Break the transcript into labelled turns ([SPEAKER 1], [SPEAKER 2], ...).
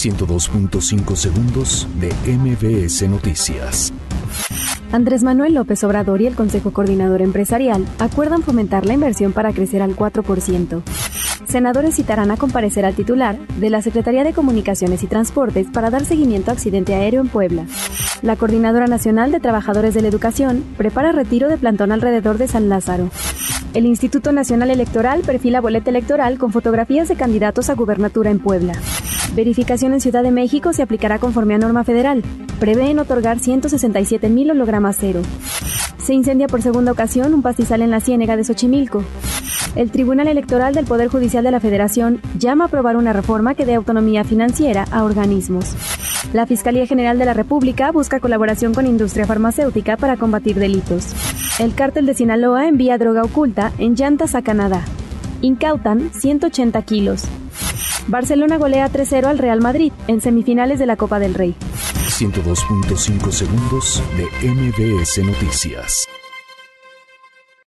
[SPEAKER 1] 102.5 segundos de MBS Noticias.
[SPEAKER 2] Andrés Manuel López Obrador y el Consejo Coordinador Empresarial acuerdan fomentar la inversión para crecer al 4%. Senadores citarán a comparecer al titular de la Secretaría de Comunicaciones y Transportes para dar seguimiento a accidente aéreo en Puebla. La Coordinadora Nacional de Trabajadores de la Educación prepara retiro de plantón alrededor de San Lázaro. El Instituto Nacional Electoral perfila boleta electoral con fotografías de candidatos a gubernatura en Puebla. Verificación en Ciudad de México se aplicará conforme a norma federal. Prevén otorgar 167 mil hologramas cero. Se incendia por segunda ocasión un pastizal en la Ciénega de Xochimilco. El Tribunal Electoral del Poder Judicial de la Federación llama a aprobar una reforma que dé autonomía financiera a organismos. La Fiscalía General de la República busca colaboración con industria farmacéutica para combatir delitos. El cártel de Sinaloa envía droga oculta en llantas a Canadá. Incautan 180 kilos. Barcelona golea 3-0 al Real Madrid en semifinales de la Copa del Rey.
[SPEAKER 1] 102.5 segundos de MBS Noticias.